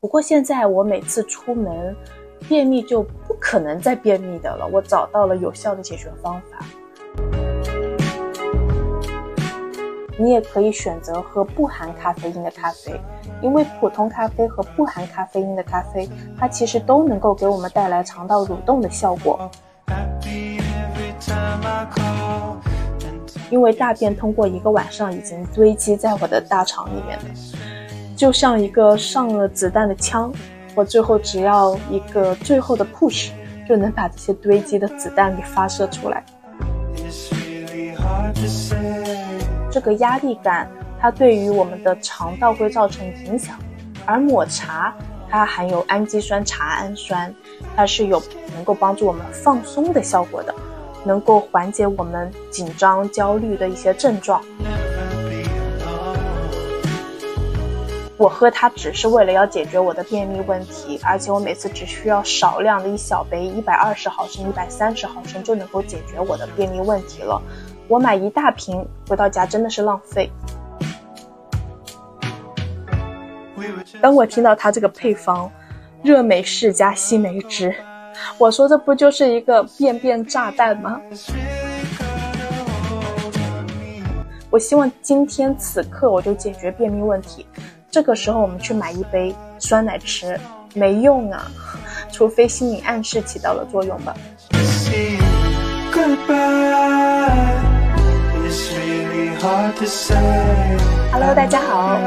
不过现在我每次出门，便秘就不可能再便秘的了。我找到了有效的解决方法。你也可以选择喝不含咖啡因的咖啡，因为普通咖啡和不含咖啡因的咖啡，它其实都能够给我们带来肠道蠕动的效果。因为大便通过一个晚上已经堆积在我的大肠里面了，就像一个上了子弹的枪，我最后只要一个最后的 push，就能把这些堆积的子弹给发射出来。这个压力感，它对于我们的肠道会造成影响，而抹茶它含有氨基酸茶氨酸，它是有能够帮助我们放松的效果的。能够缓解我们紧张、焦虑的一些症状。我喝它只是为了要解决我的便秘问题，而且我每次只需要少量的一小杯，一百二十毫升、一百三十毫升就能够解决我的便秘问题了。我买一大瓶回到家真的是浪费。当我听到它这个配方，热美式加西梅汁。我说这不就是一个便便炸弹吗？我希望今天此刻我就解决便秘问题。这个时候我们去买一杯酸奶吃，没用啊，除非心理暗示起到了作用吧。Hello，大家好，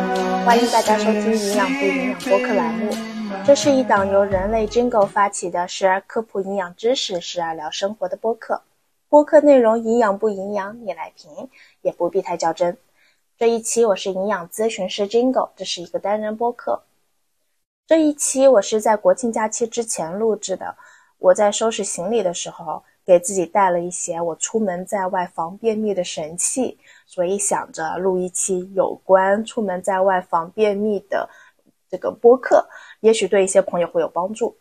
欢迎大家收听营养不营养播客栏目。这是一档由人类 Jingle 发起的，时而科普营养知识，时而聊生活的播客。播客内容营养不营养，你来评，也不必太较真。这一期我是营养咨询师 Jingle，这是一个单人播客。这一期我是在国庆假期之前录制的，我在收拾行李的时候，给自己带了一些我出门在外防便秘的神器，所以想着录一期有关出门在外防便秘的这个播客。也许对一些朋友会有帮助。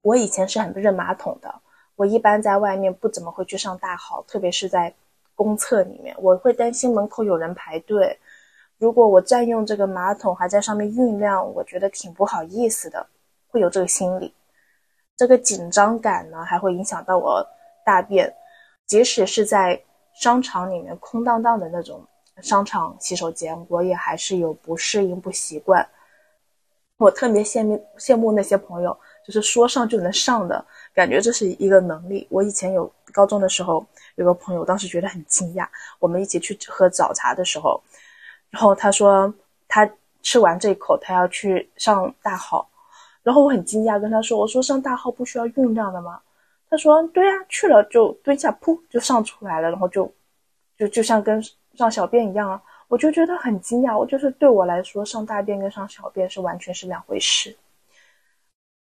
我以前是很不认马桶的，我一般在外面不怎么会去上大号，特别是在公厕里面，我会担心门口有人排队。如果我占用这个马桶还在上面酝酿，我觉得挺不好意思的，会有这个心理。这个紧张感呢，还会影响到我大便。即使是在商场里面空荡荡的那种商场洗手间，我也还是有不适应、不习惯。我特别羡慕羡慕那些朋友，就是说上就能上的感觉，这是一个能力。我以前有高中的时候，有个朋友，当时觉得很惊讶。我们一起去喝早茶的时候，然后他说他吃完这一口，他要去上大号，然后我很惊讶，跟他说：“我说上大号不需要酝酿的吗？”他说：“对啊，去了就蹲下，噗就上出来了，然后就就就像跟上小便一样啊。”我就觉得很惊讶，我就是对我来说，上大便跟上小便是完全是两回事。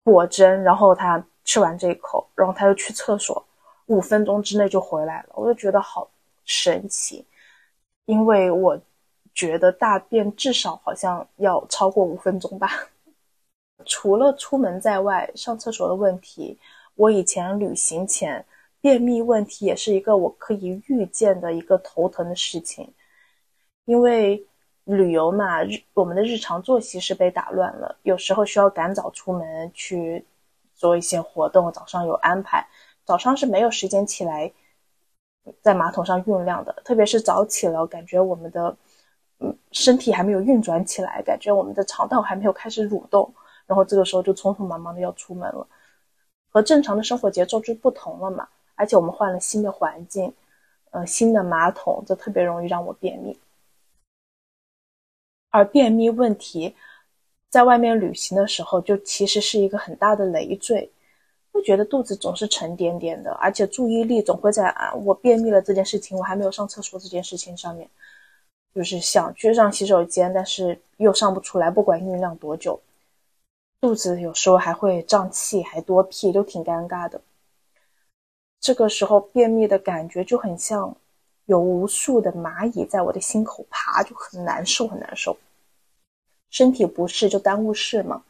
果真，然后他吃完这一口，然后他又去厕所，五分钟之内就回来了，我就觉得好神奇，因为我觉得大便至少好像要超过五分钟吧。除了出门在外上厕所的问题，我以前旅行前便秘问题也是一个我可以预见的一个头疼的事情。因为旅游嘛，日我们的日常作息是被打乱了，有时候需要赶早出门去做一些活动，早上有安排，早上是没有时间起来在马桶上酝酿的，特别是早起了，感觉我们的嗯身体还没有运转起来，感觉我们的肠道还没有开始蠕动，然后这个时候就匆匆忙忙的要出门了，和正常的生活节奏就不同了嘛，而且我们换了新的环境，呃新的马桶，这特别容易让我便秘。而便秘问题，在外面旅行的时候，就其实是一个很大的累赘，会觉得肚子总是沉甸甸的，而且注意力总会在啊，我便秘了这件事情，我还没有上厕所这件事情上面，就是想去上洗手间，但是又上不出来，不管酝酿多久，肚子有时候还会胀气，还多屁，都挺尴尬的。这个时候便秘的感觉就很像。有无数的蚂蚁在我的心口爬，就很难受，很难受。身体不适就耽误事嘛。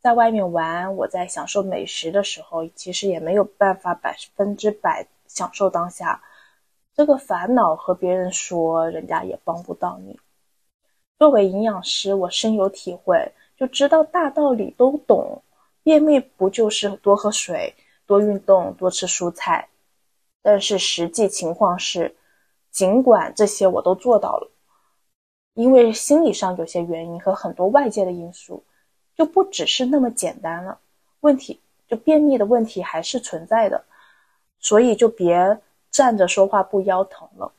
在外面玩，我在享受美食的时候，其实也没有办法百分之百享受当下。这个烦恼和别人说，人家也帮不到你。作为营养师，我深有体会，就知道大道理都懂。便秘不就是多喝水、多运动、多吃蔬菜？但是实际情况是，尽管这些我都做到了，因为心理上有些原因和很多外界的因素，就不只是那么简单了。问题就便秘的问题还是存在的，所以就别站着说话不腰疼了。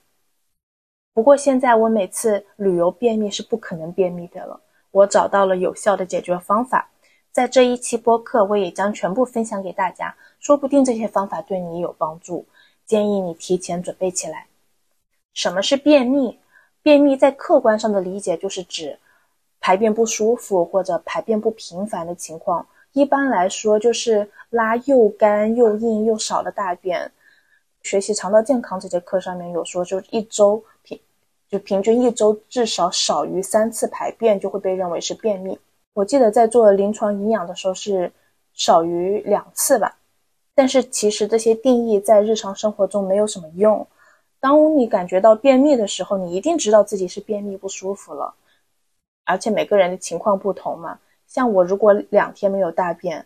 不过现在我每次旅游便秘是不可能便秘的了，我找到了有效的解决方法。在这一期播客，我也将全部分享给大家，说不定这些方法对你有帮助，建议你提前准备起来。什么是便秘？便秘在客观上的理解就是指排便不舒服或者排便不频繁的情况，一般来说就是拉又干又硬又少的大便。学习肠道健康这节课上面有说，就一周平就平均一周至少少于三次排便就会被认为是便秘。我记得在做临床营养的时候是少于两次吧，但是其实这些定义在日常生活中没有什么用。当你感觉到便秘的时候，你一定知道自己是便秘不舒服了，而且每个人的情况不同嘛。像我如果两天没有大便，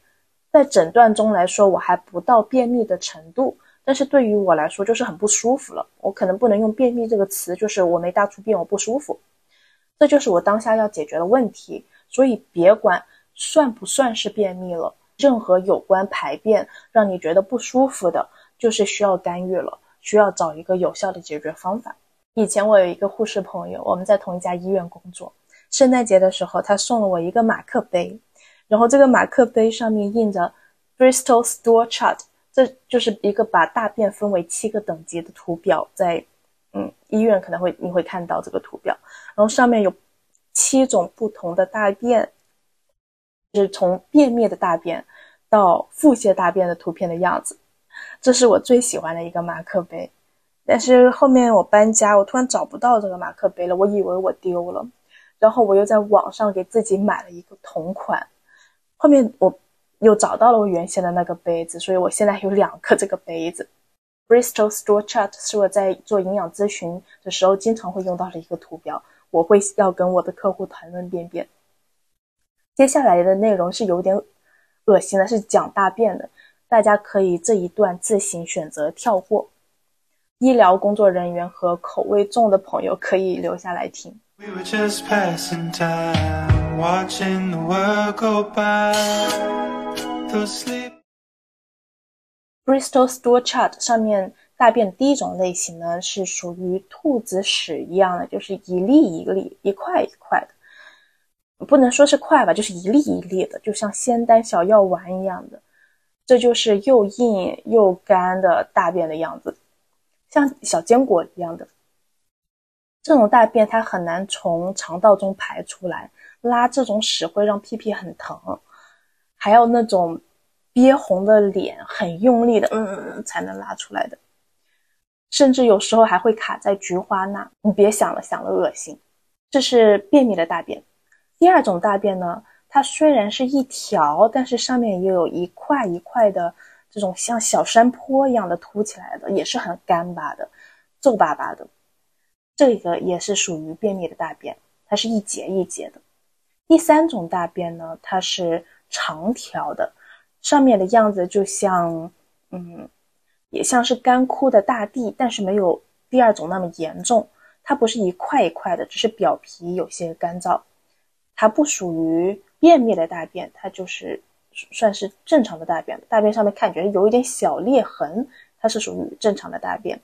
在诊断中来说我还不到便秘的程度，但是对于我来说就是很不舒服了。我可能不能用便秘这个词，就是我没大出便我不舒服，这就是我当下要解决的问题。所以别管算不算是便秘了，任何有关排便让你觉得不舒服的，就是需要干预了，需要找一个有效的解决方法。以前我有一个护士朋友，我们在同一家医院工作。圣诞节的时候，他送了我一个马克杯，然后这个马克杯上面印着 Bristol Stool Chart，这就是一个把大便分为七个等级的图表，在嗯医院可能会你会看到这个图表，然后上面有。七种不同的大便，是从便秘的大便到腹泻大便的图片的样子，这是我最喜欢的一个马克杯。但是后面我搬家，我突然找不到这个马克杯了，我以为我丢了，然后我又在网上给自己买了一个同款。后面我又找到了我原先的那个杯子，所以我现在有两个这个杯子。Bristol Stool Chart 是我在做营养咨询的时候经常会用到的一个图标。我会要跟我的客户谈论便便。接下来的内容是有点恶心的，是讲大便的，大家可以这一段自行选择跳过。医疗工作人员和口味重的朋友可以留下来听。Bristol Stool Chart 上面。大便第一种类型呢，是属于兔子屎一样的，就是一粒一粒、一块一块的，不能说是块吧，就是一粒一粒的，就像仙丹小药丸一样的。这就是又硬又干的大便的样子，像小坚果一样的。这种大便它很难从肠道中排出来，拉这种屎会让屁屁很疼，还要那种憋红的脸，很用力的，嗯，才能拉出来的。甚至有时候还会卡在菊花那，你别想了，想了恶心。这是便秘的大便。第二种大便呢，它虽然是一条，但是上面也有一块一块的这种像小山坡一样的凸起来的，也是很干巴的、皱巴巴的。这个也是属于便秘的大便，它是一节一节的。第三种大便呢，它是长条的，上面的样子就像，嗯。也像是干枯的大地，但是没有第二种那么严重。它不是一块一块的，只是表皮有些干燥。它不属于便秘的大便，它就是算是正常的大便。大便上面看觉有一点小裂痕，它是属于正常的大便。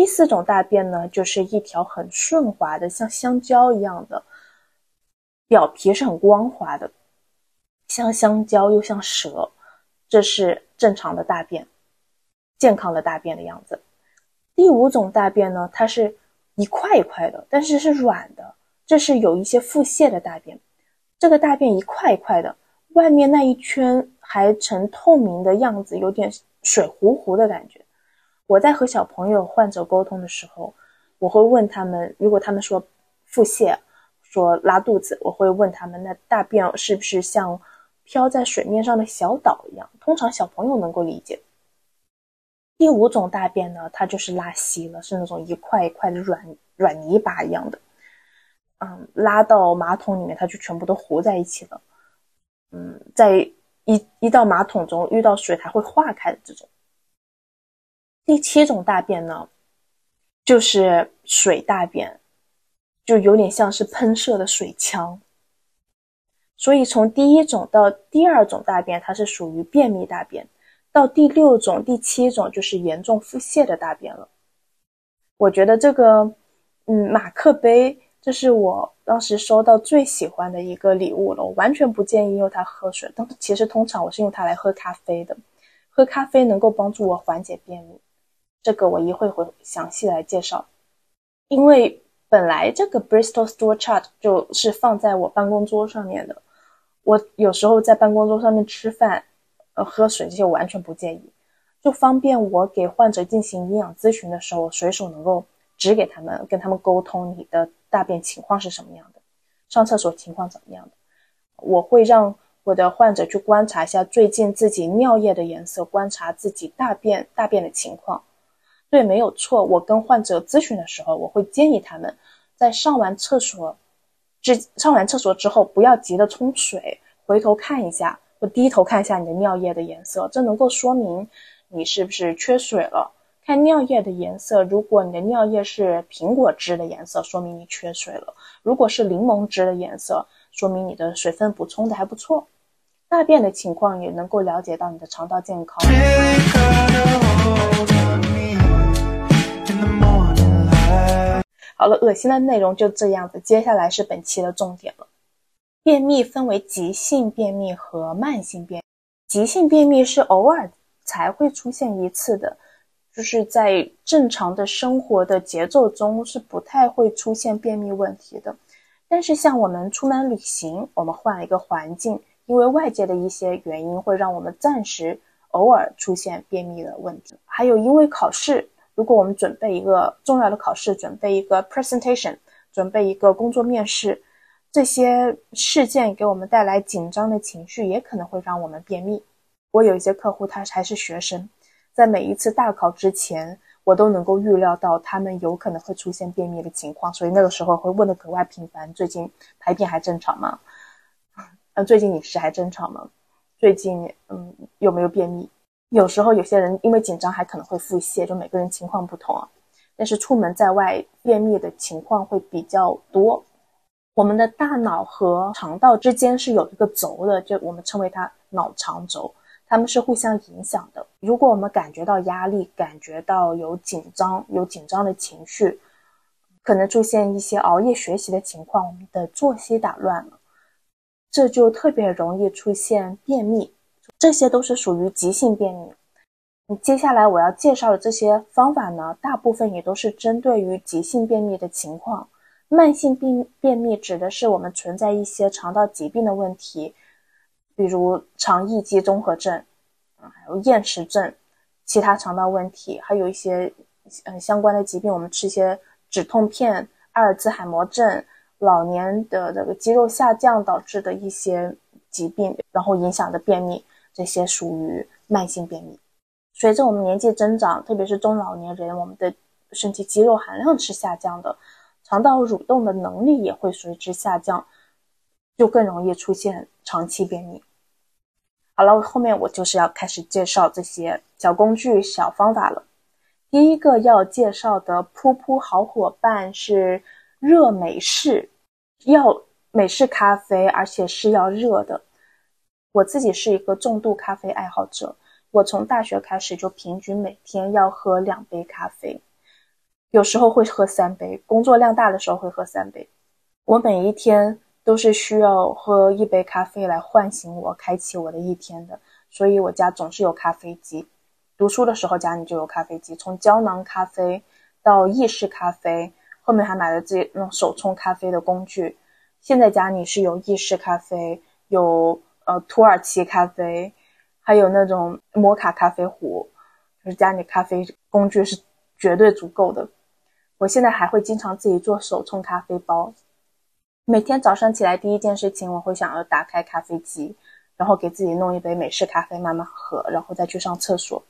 第四种大便呢，就是一条很顺滑的，像香蕉一样的，表皮是很光滑的，像香蕉又像蛇，这是正常的大便。健康的大便的样子。第五种大便呢，它是一块一块的，但是是软的，这是有一些腹泻的大便。这个大便一块一块的，外面那一圈还呈透明的样子，有点水糊糊的感觉。我在和小朋友患者沟通的时候，我会问他们，如果他们说腹泻，说拉肚子，我会问他们，那大便是不是像飘在水面上的小岛一样？通常小朋友能够理解。第五种大便呢，它就是拉稀了，是那种一块一块的软软泥巴一样的，嗯，拉到马桶里面，它就全部都糊在一起了。嗯，在一一到马桶中遇到水它会化开的这种。第七种大便呢，就是水大便，就有点像是喷射的水枪。所以从第一种到第二种大便，它是属于便秘大便；到第六种、第七种就是严重腹泻的大便了。我觉得这个，嗯，马克杯，这是我当时收到最喜欢的一个礼物了。我完全不建议用它喝水，但其实通常我是用它来喝咖啡的。喝咖啡能够帮助我缓解便秘，这个我一会会详细来介绍。因为本来这个 Bristol Stool Chart 就是放在我办公桌上面的。我有时候在办公桌上面吃饭，呃，喝水这些我完全不介意，就方便我给患者进行营养咨询的时候，随手能够指给他们，跟他们沟通你的大便情况是什么样的，上厕所情况怎么样的。我会让我的患者去观察一下最近自己尿液的颜色，观察自己大便大便的情况。对，没有错。我跟患者咨询的时候，我会建议他们在上完厕所。之上完厕所之后，不要急着冲水，回头看一下，或低头看一下你的尿液的颜色，这能够说明你是不是缺水了。看尿液的颜色，如果你的尿液是苹果汁的颜色，说明你缺水了；如果是柠檬汁的颜色，说明你的水分补充的还不错。大便的情况也能够了解到你的肠道健康。好了，恶心的内容就这样子。接下来是本期的重点了。便秘分为急性便秘和慢性便。急性便秘是偶尔才会出现一次的，就是在正常的生活的节奏中是不太会出现便秘问题的。但是像我们出门旅行，我们换了一个环境，因为外界的一些原因会让我们暂时偶尔出现便秘的问题。还有因为考试。如果我们准备一个重要的考试，准备一个 presentation，准备一个工作面试，这些事件给我们带来紧张的情绪，也可能会让我们便秘。我有一些客户，他还是学生，在每一次大考之前，我都能够预料到他们有可能会出现便秘的情况，所以那个时候会问的格外频繁：最近排便还正常吗？嗯，最近饮食还正常吗？最近嗯有没有便秘？有时候有些人因为紧张还可能会腹泻，就每个人情况不同啊。但是出门在外便秘的情况会比较多。我们的大脑和肠道之间是有一个轴的，就我们称为它脑肠轴，它们是互相影响的。如果我们感觉到压力，感觉到有紧张、有紧张的情绪，可能出现一些熬夜学习的情况，我们的作息打乱了，这就特别容易出现便秘。这些都是属于急性便秘。接下来我要介绍的这些方法呢，大部分也都是针对于急性便秘的情况。慢性便便秘指的是我们存在一些肠道疾病的问题，比如肠易激综合症，嗯，还有厌食症，其他肠道问题，还有一些嗯相关的疾病，我们吃一些止痛片，阿尔兹海默症，老年的这个肌肉下降导致的一些疾病，然后影响的便秘。这些属于慢性便秘。随着我们年纪增长，特别是中老年人，我们的身体肌肉含量是下降的，肠道蠕动的能力也会随之下降，就更容易出现长期便秘。好了，后面我就是要开始介绍这些小工具、小方法了。第一个要介绍的噗噗好伙伴是热美式，要美式咖啡，而且是要热的。我自己是一个重度咖啡爱好者，我从大学开始就平均每天要喝两杯咖啡，有时候会喝三杯，工作量大的时候会喝三杯。我每一天都是需要喝一杯咖啡来唤醒我，开启我的一天的，所以我家总是有咖啡机。读书的时候家里就有咖啡机，从胶囊咖啡到意式咖啡，后面还买了自己那种手冲咖啡的工具。现在家里是有意式咖啡，有。呃，土耳其咖啡，还有那种摩卡咖啡壶，就是家里咖啡工具是绝对足够的。我现在还会经常自己做手冲咖啡包。每天早上起来第一件事情，我会想要打开咖啡机，然后给自己弄一杯美式咖啡慢慢喝，然后再去上厕所。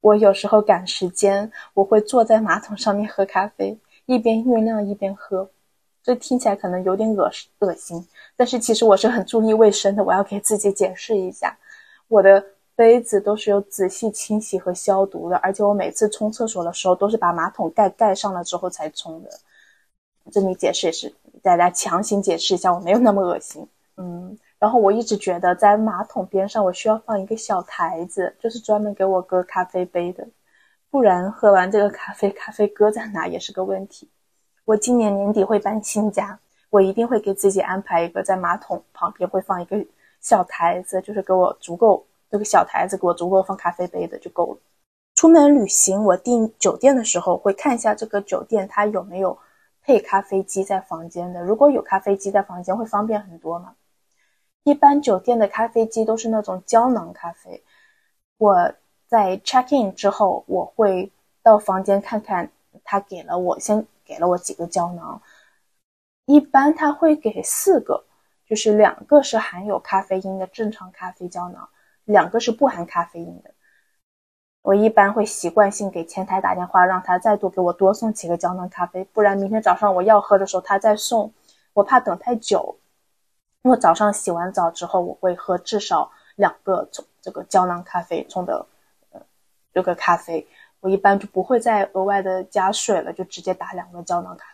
我有时候赶时间，我会坐在马桶上面喝咖啡，一边酝酿一边喝。这听起来可能有点恶恶心，但是其实我是很注意卫生的，我要给自己解释一下，我的杯子都是有仔细清洗和消毒的，而且我每次冲厕所的时候都是把马桶盖盖上了之后才冲的。这里解释也是大家强行解释一下，我没有那么恶心。嗯，然后我一直觉得在马桶边上我需要放一个小台子，就是专门给我搁咖啡杯的，不然喝完这个咖啡，咖啡搁在哪也是个问题。我今年年底会搬新家。我一定会给自己安排一个在马桶旁边会放一个小台子，就是给我足够这个小台子给我足够放咖啡杯的就够了。出门旅行，我订酒店的时候会看一下这个酒店它有没有配咖啡机在房间的。如果有咖啡机在房间，会方便很多嘛。一般酒店的咖啡机都是那种胶囊咖啡。我在 check in 之后，我会到房间看看他给了我先给了我几个胶囊。一般他会给四个，就是两个是含有咖啡因的正常咖啡胶囊，两个是不含咖啡因的。我一般会习惯性给前台打电话，让他再多给我多送几个胶囊咖啡，不然明天早上我要喝的时候他再送，我怕等太久。我早上洗完澡之后，我会喝至少两个这个胶囊咖啡冲的，呃，这个咖啡，我一般就不会再额外的加水了，就直接打两个胶囊咖啡。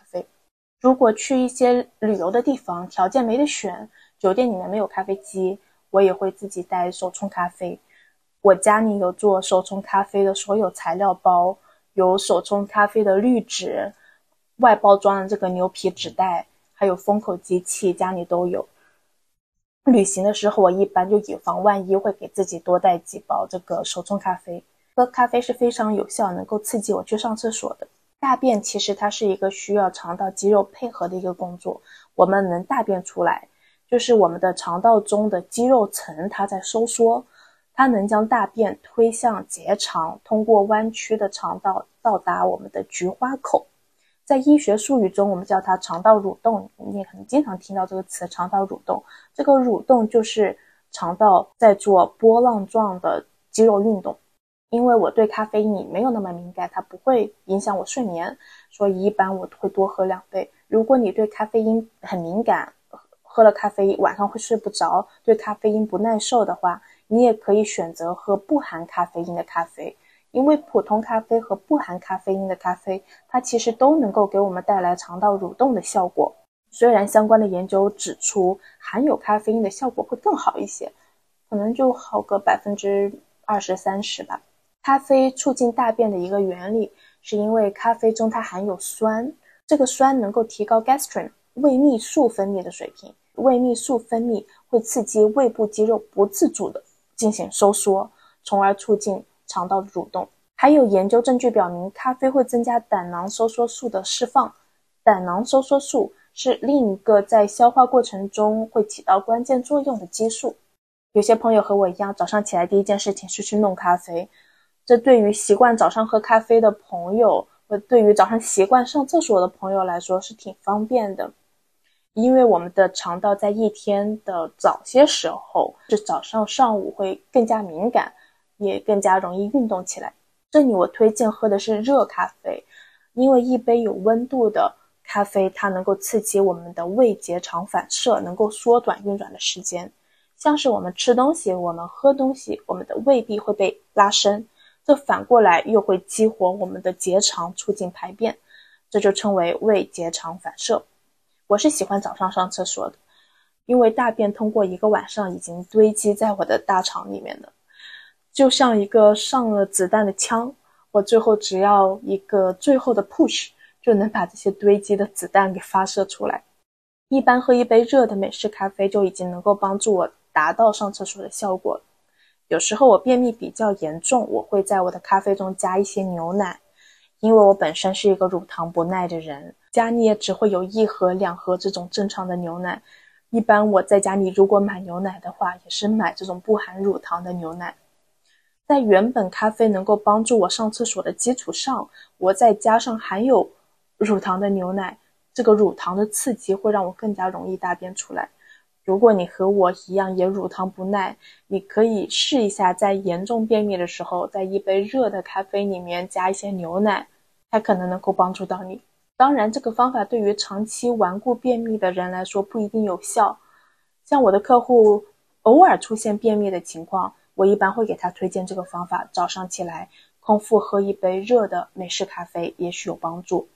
如果去一些旅游的地方，条件没得选，酒店里面没有咖啡机，我也会自己带手冲咖啡。我家里有做手冲咖啡的所有材料包，有手冲咖啡的滤纸，外包装的这个牛皮纸袋，还有封口机器，家里都有。旅行的时候，我一般就以防万一，会给自己多带几包这个手冲咖啡。喝咖啡是非常有效，能够刺激我去上厕所的。大便其实它是一个需要肠道肌肉配合的一个工作。我们能大便出来，就是我们的肠道中的肌肉层它在收缩，它能将大便推向结肠，通过弯曲的肠道到达我们的菊花口。在医学术语中，我们叫它肠道蠕动。你也可能经常听到这个词“肠道蠕动”。这个蠕动就是肠道在做波浪状的肌肉运动。因为我对咖啡因没有那么敏感，它不会影响我睡眠，所以一般我会多喝两杯。如果你对咖啡因很敏感，喝了咖啡晚上会睡不着，对咖啡因不耐受的话，你也可以选择喝不含咖啡因的咖啡。因为普通咖啡和不含咖啡因的咖啡，它其实都能够给我们带来肠道蠕动的效果。虽然相关的研究指出，含有咖啡因的效果会更好一些，可能就好个百分之二十三十吧。咖啡促进大便的一个原理，是因为咖啡中它含有酸，这个酸能够提高 gastrin 胃泌素分泌的水平，胃泌素分泌会刺激胃部肌肉不自主的进行收缩，从而促进肠道的蠕动。还有研究证据表明，咖啡会增加胆囊收缩素的释放，胆囊收缩素是另一个在消化过程中会起到关键作用的激素。有些朋友和我一样，早上起来第一件事情是去弄咖啡。这对于习惯早上喝咖啡的朋友，和对于早上习惯上厕所的朋友来说是挺方便的，因为我们的肠道在一天的早些时候，是早上上午会更加敏感，也更加容易运动起来。这里我推荐喝的是热咖啡，因为一杯有温度的咖啡，它能够刺激我们的胃结肠反射，能够缩短运转的时间。像是我们吃东西，我们喝东西，我们的胃壁会被拉伸。这反过来又会激活我们的结肠，促进排便，这就称为胃结肠反射。我是喜欢早上上厕所的，因为大便通过一个晚上已经堆积在我的大肠里面了，就像一个上了子弹的枪，我最后只要一个最后的 push，就能把这些堆积的子弹给发射出来。一般喝一杯热的美式咖啡就已经能够帮助我达到上厕所的效果了。有时候我便秘比较严重，我会在我的咖啡中加一些牛奶，因为我本身是一个乳糖不耐的人，家里也只会有一盒两盒这种正常的牛奶。一般我在家里如果买牛奶的话，也是买这种不含乳糖的牛奶。在原本咖啡能够帮助我上厕所的基础上，我再加上含有乳糖的牛奶，这个乳糖的刺激会让我更加容易大便出来。如果你和我一样也乳糖不耐，你可以试一下，在严重便秘的时候，在一杯热的咖啡里面加一些牛奶，它可能能够帮助到你。当然，这个方法对于长期顽固便秘的人来说不一定有效，像我的客户偶尔出现便秘的情况，我一般会给他推荐这个方法：早上起来空腹喝一杯热的美式咖啡，也许有帮助。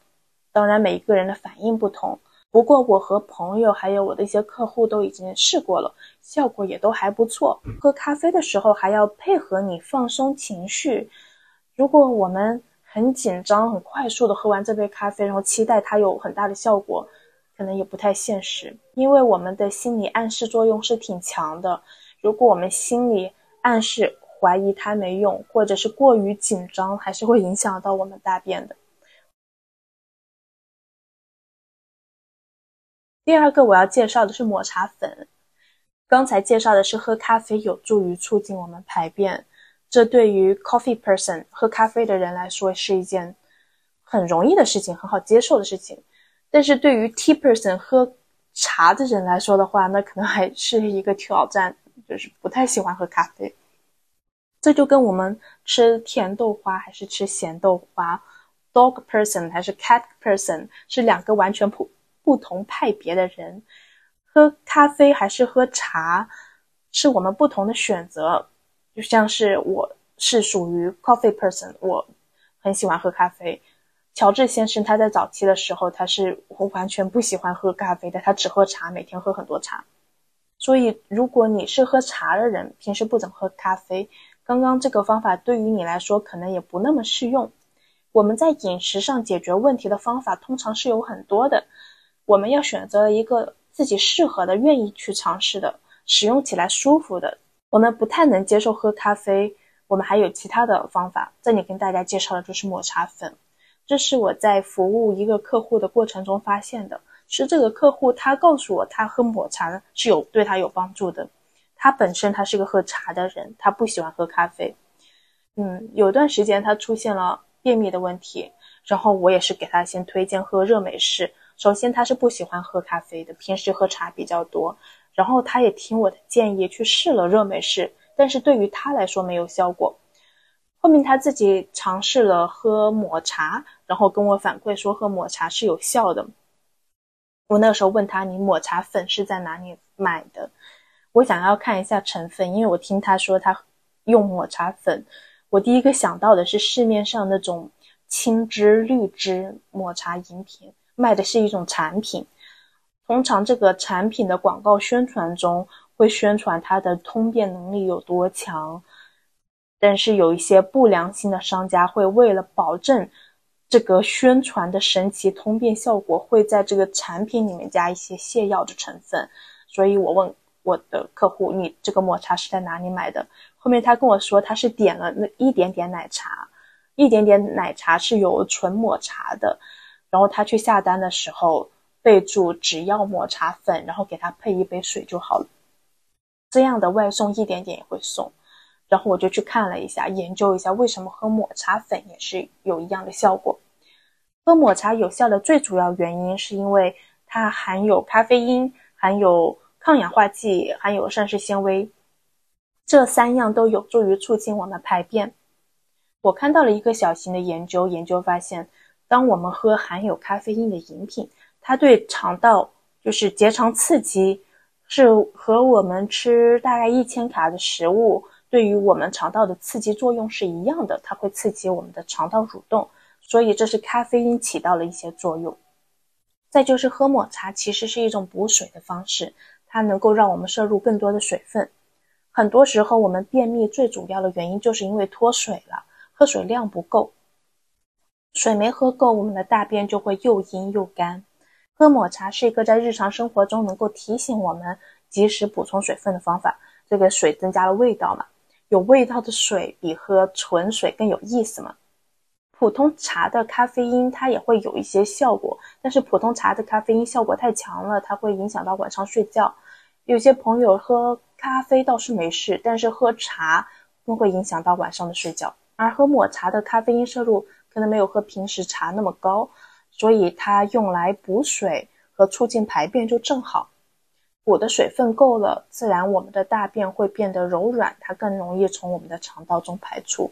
当然，每一个人的反应不同。不过，我和朋友还有我的一些客户都已经试过了，效果也都还不错。喝咖啡的时候还要配合你放松情绪。如果我们很紧张、很快速的喝完这杯咖啡，然后期待它有很大的效果，可能也不太现实。因为我们的心理暗示作用是挺强的。如果我们心里暗示怀疑它没用，或者是过于紧张，还是会影响到我们大便的。第二个我要介绍的是抹茶粉。刚才介绍的是喝咖啡有助于促进我们排便，这对于 coffee person 喝咖啡的人来说是一件很容易的事情，很好接受的事情。但是对于 tea person 喝茶的人来说的话，那可能还是一个挑战，就是不太喜欢喝咖啡。这就跟我们吃甜豆花还是吃咸豆花，dog person 还是 cat person 是两个完全不。不同派别的人喝咖啡还是喝茶，是我们不同的选择。就像是我是属于 coffee person，我很喜欢喝咖啡。乔治先生他在早期的时候，他是完全不喜欢喝咖啡的，他只喝茶，每天喝很多茶。所以，如果你是喝茶的人，平时不怎么喝咖啡，刚刚这个方法对于你来说可能也不那么适用。我们在饮食上解决问题的方法通常是有很多的。我们要选择一个自己适合的、愿意去尝试的、使用起来舒服的。我们不太能接受喝咖啡，我们还有其他的方法。这里跟大家介绍的就是抹茶粉，这是我在服务一个客户的过程中发现的。是这个客户他告诉我，他喝抹茶是有对他有帮助的。他本身他是个喝茶的人，他不喜欢喝咖啡。嗯，有段时间他出现了便秘的问题，然后我也是给他先推荐喝热美式。首先，他是不喜欢喝咖啡的，平时喝茶比较多。然后，他也听我的建议去试了热美式，但是对于他来说没有效果。后面他自己尝试了喝抹茶，然后跟我反馈说喝抹茶是有效的。我那时候问他：“你抹茶粉是在哪里买的？”我想要看一下成分，因为我听他说他用抹茶粉，我第一个想到的是市面上那种青汁、绿汁抹茶饮品。卖的是一种产品，通常这个产品的广告宣传中会宣传它的通便能力有多强，但是有一些不良心的商家会为了保证这个宣传的神奇通便效果，会在这个产品里面加一些泻药的成分。所以我问我的客户：“你这个抹茶是在哪里买的？”后面他跟我说，他是点了那一点点奶茶，一点点奶茶是有纯抹茶的。然后他去下单的时候，备注只要抹茶粉，然后给他配一杯水就好了。这样的外送一点点也会送。然后我就去看了一下，研究一下为什么喝抹茶粉也是有一样的效果。喝抹茶有效的最主要原因是因为它含有咖啡因、含有抗氧化剂、含有膳食纤维，这三样都有助于促进我们排便。我看到了一个小型的研究，研究发现。当我们喝含有咖啡因的饮品，它对肠道就是结肠刺激，是和我们吃大概一千卡的食物对于我们肠道的刺激作用是一样的，它会刺激我们的肠道蠕动，所以这是咖啡因起到了一些作用。再就是喝抹茶其实是一种补水的方式，它能够让我们摄入更多的水分。很多时候我们便秘最主要的原因就是因为脱水了，喝水量不够。水没喝够，我们的大便就会又阴又干。喝抹茶是一个在日常生活中能够提醒我们及时补充水分的方法。这个水增加了味道嘛？有味道的水比喝纯水更有意思嘛？普通茶的咖啡因它也会有一些效果，但是普通茶的咖啡因效果太强了，它会影响到晚上睡觉。有些朋友喝咖啡倒是没事，但是喝茶更会影响到晚上的睡觉。而喝抹茶的咖啡因摄入。可能没有喝平时茶那么高，所以它用来补水和促进排便就正好。补的水分够了，自然我们的大便会变得柔软，它更容易从我们的肠道中排出。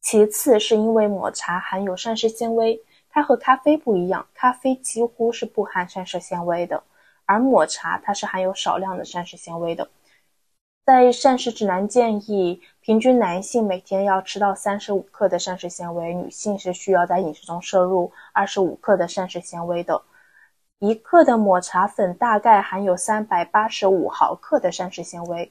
其次是因为抹茶含有膳食纤维，它和咖啡不一样，咖啡几乎是不含膳食纤维的，而抹茶它是含有少量的膳食纤维的。在膳食指南建议，平均男性每天要吃到三十五克的膳食纤维，女性是需要在饮食中摄入二十五克的膳食纤维的。一克的抹茶粉大概含有三百八十五毫克的膳食纤维，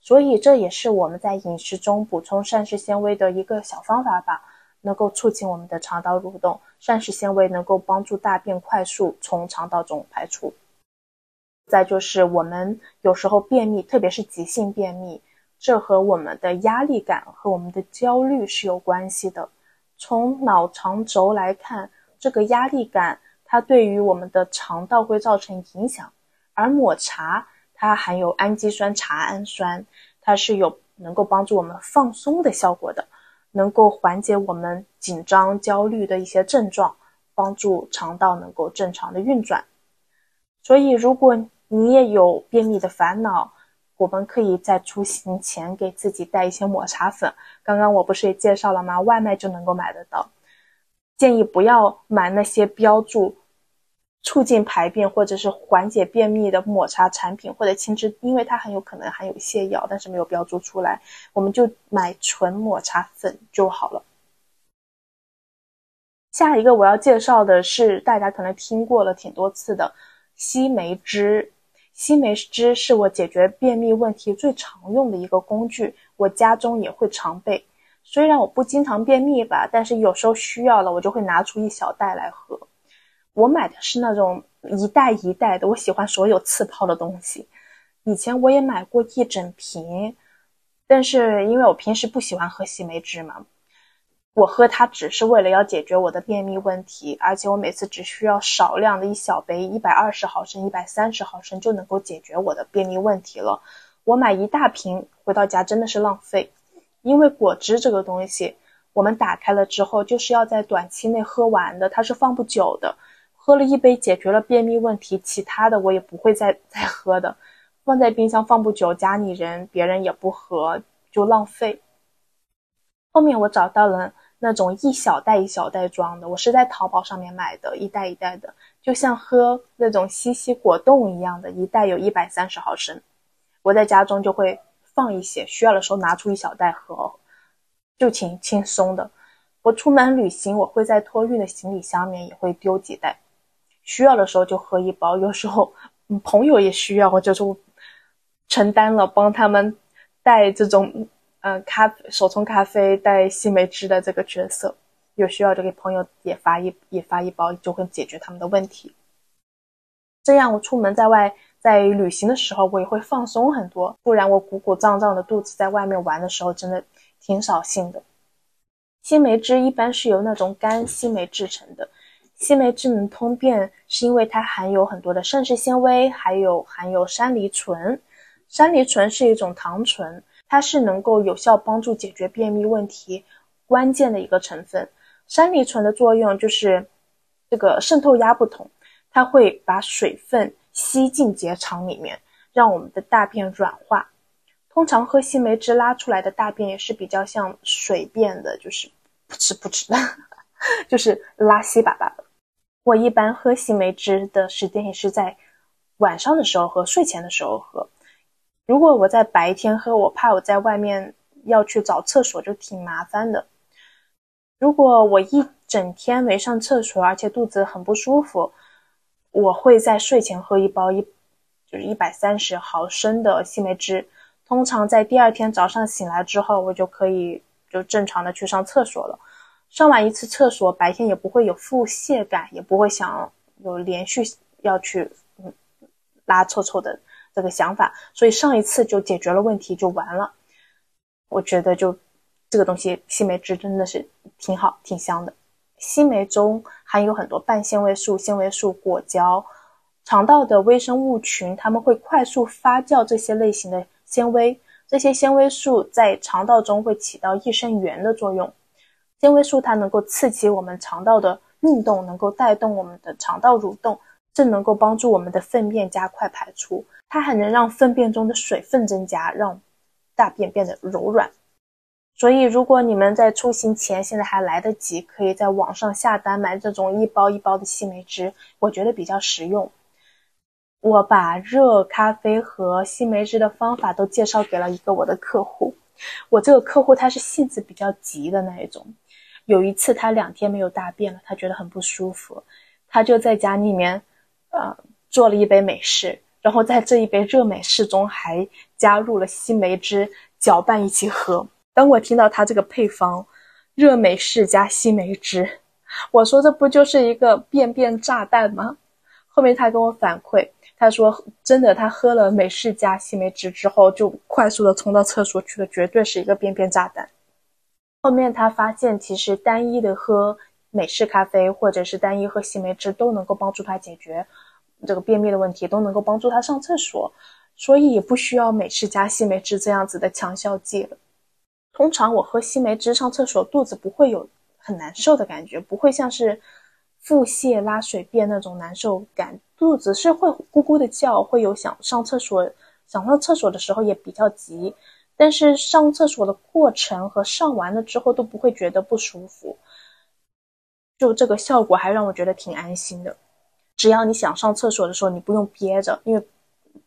所以这也是我们在饮食中补充膳食纤维的一个小方法吧，能够促进我们的肠道蠕动。膳食纤维能够帮助大便快速从肠道中排出。再就是我们有时候便秘，特别是急性便秘，这和我们的压力感和我们的焦虑是有关系的。从脑肠轴来看，这个压力感它对于我们的肠道会造成影响。而抹茶它含有氨基酸茶氨酸，它是有能够帮助我们放松的效果的，能够缓解我们紧张焦虑的一些症状，帮助肠道能够正常的运转。所以如果你也有便秘的烦恼，我们可以在出行前给自己带一些抹茶粉。刚刚我不是也介绍了吗？外卖就能够买得到。建议不要买那些标注促进排便或者是缓解便秘的抹茶产品或者青汁，因为它很有可能含有泻药，但是没有标注出来。我们就买纯抹茶粉就好了。下一个我要介绍的是大家可能听过了挺多次的西梅汁。西梅汁是我解决便秘问题最常用的一个工具，我家中也会常备。虽然我不经常便秘吧，但是有时候需要了，我就会拿出一小袋来喝。我买的是那种一袋一袋的，我喜欢所有刺泡的东西。以前我也买过一整瓶，但是因为我平时不喜欢喝西梅汁嘛。我喝它只是为了要解决我的便秘问题，而且我每次只需要少量的一小杯，一百二十毫升、一百三十毫升就能够解决我的便秘问题了。我买一大瓶回到家真的是浪费，因为果汁这个东西，我们打开了之后就是要在短期内喝完的，它是放不久的。喝了一杯解决了便秘问题，其他的我也不会再再喝的，放在冰箱放不久，家里人别人也不喝，就浪费。后面我找到了。那种一小袋一小袋装的，我是在淘宝上面买的，一袋一袋的，就像喝那种西西果冻一样的，一袋有一百三十毫升。我在家中就会放一些，需要的时候拿出一小袋喝，就挺轻松的。我出门旅行，我会在托运的行李箱里面也会丢几袋，需要的时候就喝一包。有时候朋友也需要，我就承担了帮他们带这种。嗯，咖手冲咖啡带西梅汁的这个角色，有需要就给朋友也发一也发一包，就会解决他们的问题。这样我出门在外在旅行的时候，我也会放松很多。不然我鼓鼓胀胀的肚子在外面玩的时候，真的挺扫兴的。西梅汁一般是由那种干西梅制成的。西梅汁能通便，是因为它含有很多的膳食纤维，还有含有山梨醇。山梨醇是一种糖醇。它是能够有效帮助解决便秘问题关键的一个成分。山梨醇的作用就是这个渗透压不同，它会把水分吸进结肠里面，让我们的大便软化。通常喝西梅汁拉出来的大便也是比较像水便的，就是噗哧噗哧的，就是拉稀巴巴的。我一般喝西梅汁的时间也是在晚上的时候喝，睡前的时候喝。如果我在白天喝，我怕我在外面要去找厕所就挺麻烦的。如果我一整天没上厕所，而且肚子很不舒服，我会在睡前喝一包一，就是一百三十毫升的西梅汁。通常在第二天早上醒来之后，我就可以就正常的去上厕所了。上完一次厕所，白天也不会有腹泻感，也不会想有连续要去嗯拉臭臭的。这个想法，所以上一次就解决了问题就完了。我觉得就这个东西，西梅汁真的是挺好，挺香的。西梅中含有很多半纤维素、纤维素、果胶，肠道的微生物群，它们会快速发酵这些类型的纤维。这些纤维素在肠道中会起到益生元的作用。纤维素它能够刺激我们肠道的运动，能够带动我们的肠道蠕动，这能够帮助我们的粪便加快排出。它还能让粪便中的水分增加，让大便变得柔软。所以，如果你们在出行前现在还来得及，可以在网上下单买这种一包一包的西梅汁，我觉得比较实用。我把热咖啡和西梅汁的方法都介绍给了一个我的客户。我这个客户他是性子比较急的那一种。有一次他两天没有大便了，他觉得很不舒服，他就在家里面，呃，做了一杯美式，然后在这一杯热美式中还加入了西梅汁，搅拌一起喝。当我听到他这个配方，热美式加西梅汁，我说这不就是一个便便炸弹吗？后面他跟我反馈。他说：“真的，他喝了美式加西梅汁之后，就快速的冲到厕所去了，绝对是一个便便炸弹。”后面他发现，其实单一的喝美式咖啡，或者是单一喝西梅汁，都能够帮助他解决这个便秘的问题，都能够帮助他上厕所，所以也不需要美式加西梅汁这样子的强效剂了。通常我喝西梅汁上厕所，肚子不会有很难受的感觉，不会像是腹泻、拉水便那种难受感。肚子是会咕咕的叫，会有想上厕所，想上厕所的时候也比较急，但是上厕所的过程和上完了之后都不会觉得不舒服，就这个效果还让我觉得挺安心的。只要你想上厕所的时候，你不用憋着，因为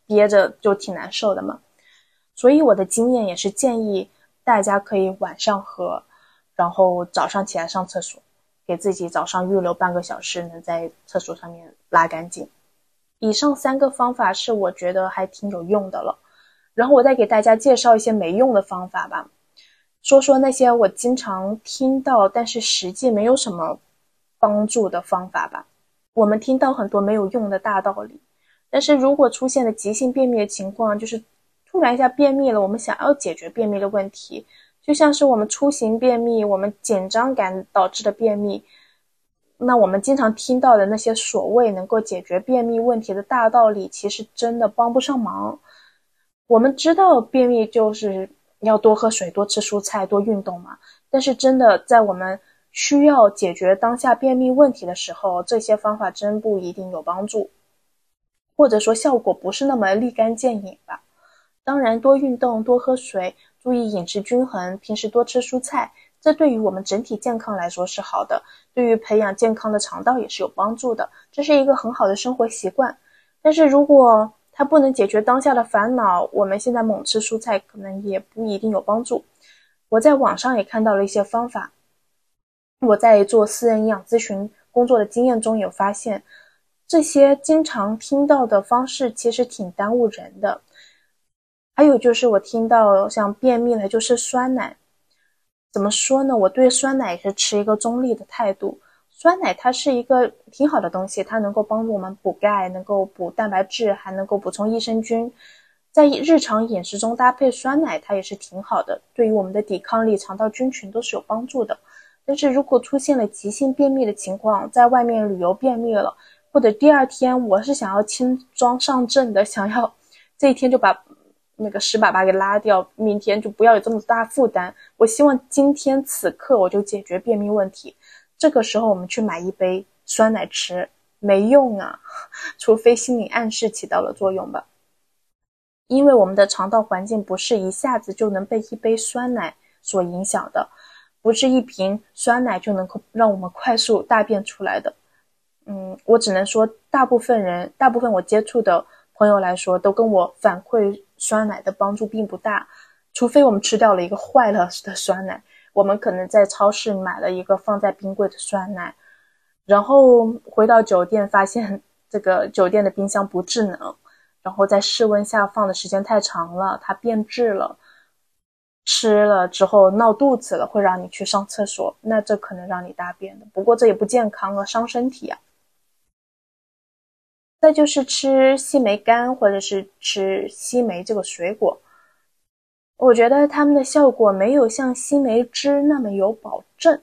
憋着就挺难受的嘛。所以我的经验也是建议大家可以晚上喝，然后早上起来上厕所，给自己早上预留半个小时，能在厕所上面拉干净。以上三个方法是我觉得还挺有用的了，然后我再给大家介绍一些没用的方法吧，说说那些我经常听到但是实际没有什么帮助的方法吧。我们听到很多没有用的大道理，但是如果出现了急性便秘的情况，就是突然一下便秘了，我们想要解决便秘的问题，就像是我们出行便秘，我们紧张感导致的便秘。那我们经常听到的那些所谓能够解决便秘问题的大道理，其实真的帮不上忙。我们知道便秘就是要多喝水、多吃蔬菜、多运动嘛，但是真的在我们需要解决当下便秘问题的时候，这些方法真不一定有帮助，或者说效果不是那么立竿见影吧。当然，多运动、多喝水，注意饮食均衡，平时多吃蔬菜。这对于我们整体健康来说是好的，对于培养健康的肠道也是有帮助的，这是一个很好的生活习惯。但是如果它不能解决当下的烦恼，我们现在猛吃蔬菜可能也不一定有帮助。我在网上也看到了一些方法，我在做私人营养咨询工作的经验中有发现，这些经常听到的方式其实挺耽误人的。还有就是我听到像便秘的就是酸奶。怎么说呢？我对酸奶是持一个中立的态度。酸奶它是一个挺好的东西，它能够帮助我们补钙，能够补蛋白质，还能够补充益生菌。在日常饮食中搭配酸奶，它也是挺好的，对于我们的抵抗力、肠道菌群都是有帮助的。但是如果出现了急性便秘的情况，在外面旅游便秘了，或者第二天我是想要轻装上阵的，想要这一天就把。那个屎粑粑给拉掉，明天就不要有这么大负担。我希望今天此刻我就解决便秘问题。这个时候我们去买一杯酸奶吃没用啊，除非心理暗示起到了作用吧。因为我们的肠道环境不是一下子就能被一杯酸奶所影响的，不是一瓶酸奶就能够让我们快速大便出来的。嗯，我只能说，大部分人，大部分我接触的朋友来说，都跟我反馈。酸奶的帮助并不大，除非我们吃掉了一个坏了的酸奶。我们可能在超市买了一个放在冰柜的酸奶，然后回到酒店发现这个酒店的冰箱不智能，然后在室温下放的时间太长了，它变质了，吃了之后闹肚子了，会让你去上厕所，那这可能让你大便的。不过这也不健康啊，伤身体啊。再就是吃西梅干，或者是吃西梅这个水果，我觉得它们的效果没有像西梅汁那么有保证。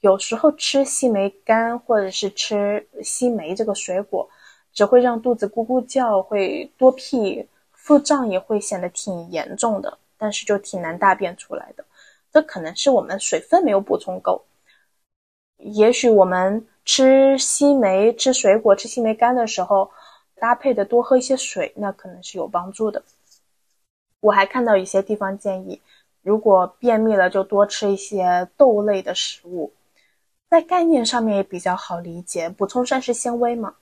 有时候吃西梅干或者是吃西梅这个水果，只会让肚子咕咕叫，会多屁，腹胀也会显得挺严重的，但是就挺难大便出来的。这可能是我们水分没有补充够，也许我们。吃西梅、吃水果、吃西梅干的时候，搭配的多喝一些水，那可能是有帮助的。我还看到一些地方建议，如果便秘了，就多吃一些豆类的食物，在概念上面也比较好理解，补充膳食纤维嘛。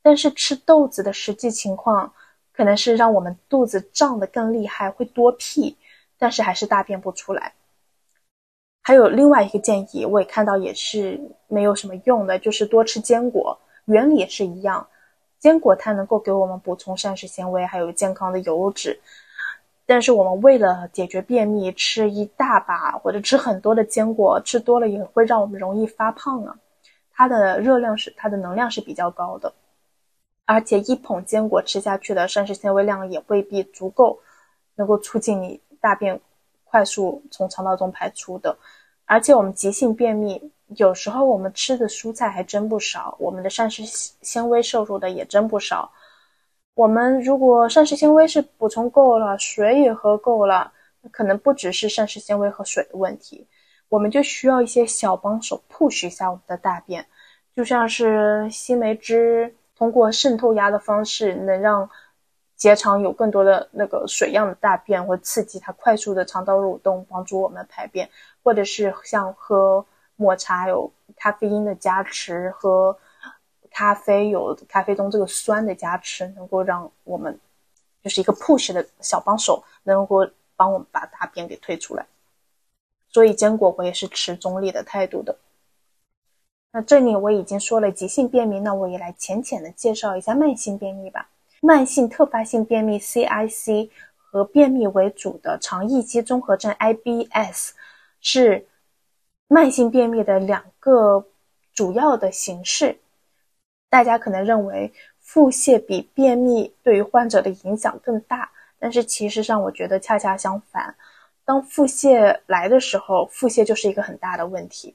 但是吃豆子的实际情况可能是让我们肚子胀得更厉害，会多屁，但是还是大便不出来。还有另外一个建议，我也看到也是没有什么用的，就是多吃坚果，原理也是一样。坚果它能够给我们补充膳食纤维，还有健康的油脂。但是我们为了解决便秘，吃一大把或者吃很多的坚果，吃多了也会让我们容易发胖啊。它的热量是它的能量是比较高的，而且一捧坚果吃下去的膳食纤维量也未必足够，能够促进你大便快速从肠道中排出的。而且我们急性便秘，有时候我们吃的蔬菜还真不少，我们的膳食纤维摄入的也真不少。我们如果膳食纤维是补充够了，水也喝够了，可能不只是膳食纤维和水的问题，我们就需要一些小帮手 push 一下我们的大便，就像是西梅汁通过渗透压的方式，能让结肠有更多的那个水样的大便，或刺激它快速的肠道蠕动，帮助我们排便，或者是像喝抹茶有咖啡因的加持和。咖啡有咖啡中这个酸的加持，能够让我们就是一个 push 的小帮手，能够帮我们把大便给推出来。所以坚果我也是持中立的态度的。那这里我已经说了急性便秘，那我也来浅浅的介绍一下慢性便秘吧。慢性特发性便秘 （CIC） 和便秘为主的肠易激综合症 （IBS） 是慢性便秘的两个主要的形式。大家可能认为腹泻比便秘对于患者的影响更大，但是其实上我觉得恰恰相反。当腹泻来的时候，腹泻就是一个很大的问题，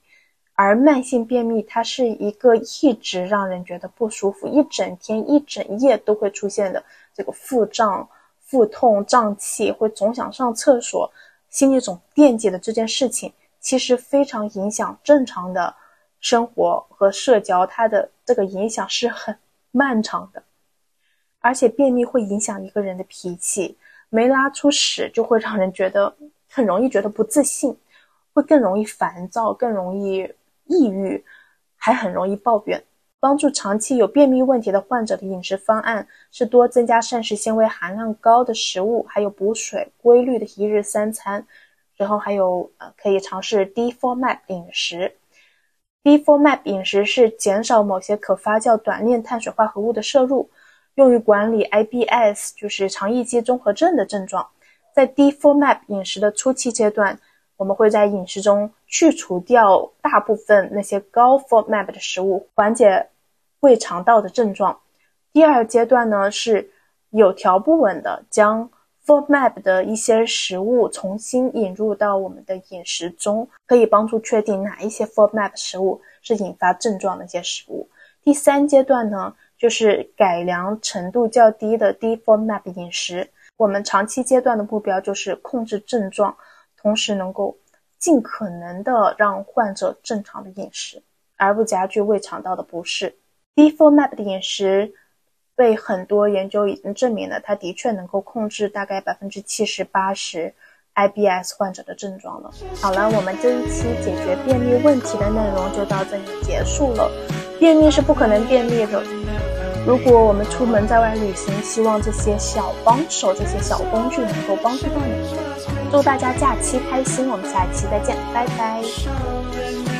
而慢性便秘它是一个一直让人觉得不舒服，一整天一整夜都会出现的这个腹胀、腹痛、胀气，会总想上厕所，心里总惦记的这件事情，其实非常影响正常的。生活和社交，它的这个影响是很漫长的，而且便秘会影响一个人的脾气，没拉出屎就会让人觉得很容易觉得不自信，会更容易烦躁，更容易抑郁，还很容易抱怨。帮助长期有便秘问题的患者的饮食方案是多增加膳食纤维含量高的食物，还有补水、规律的一日三餐，然后还有呃可以尝试低 FODMAP 饮食。D FODMAP 饮食是减少某些可发酵短链碳水化合物的摄入，用于管理 IBS，就是肠易激综合症的症状。在 D FODMAP 饮食的初期阶段，我们会在饮食中去除掉大部分那些高 FODMAP 的食物，缓解胃肠道的症状。第二阶段呢，是有条不紊的将 FODMAP 的一些食物重新引入到我们的饮食中，可以帮助确定哪一些 FODMAP 食物是引发症状的一些食物。第三阶段呢，就是改良程度较低的低 FODMAP 饮食。我们长期阶段的目标就是控制症状，同时能够尽可能的让患者正常的饮食，而不加剧胃肠道的不适。低 FODMAP 的饮食。被很多研究已经证明了，它的确能够控制大概百分之七十八十 IBS 患者的症状了。好了，我们这一期解决便秘问题的内容就到这里结束了。便秘是不可能便秘的。如果我们出门在外旅行，希望这些小帮手、这些小工具能够帮助到你。祝大家假期开心，我们下期再见，拜拜。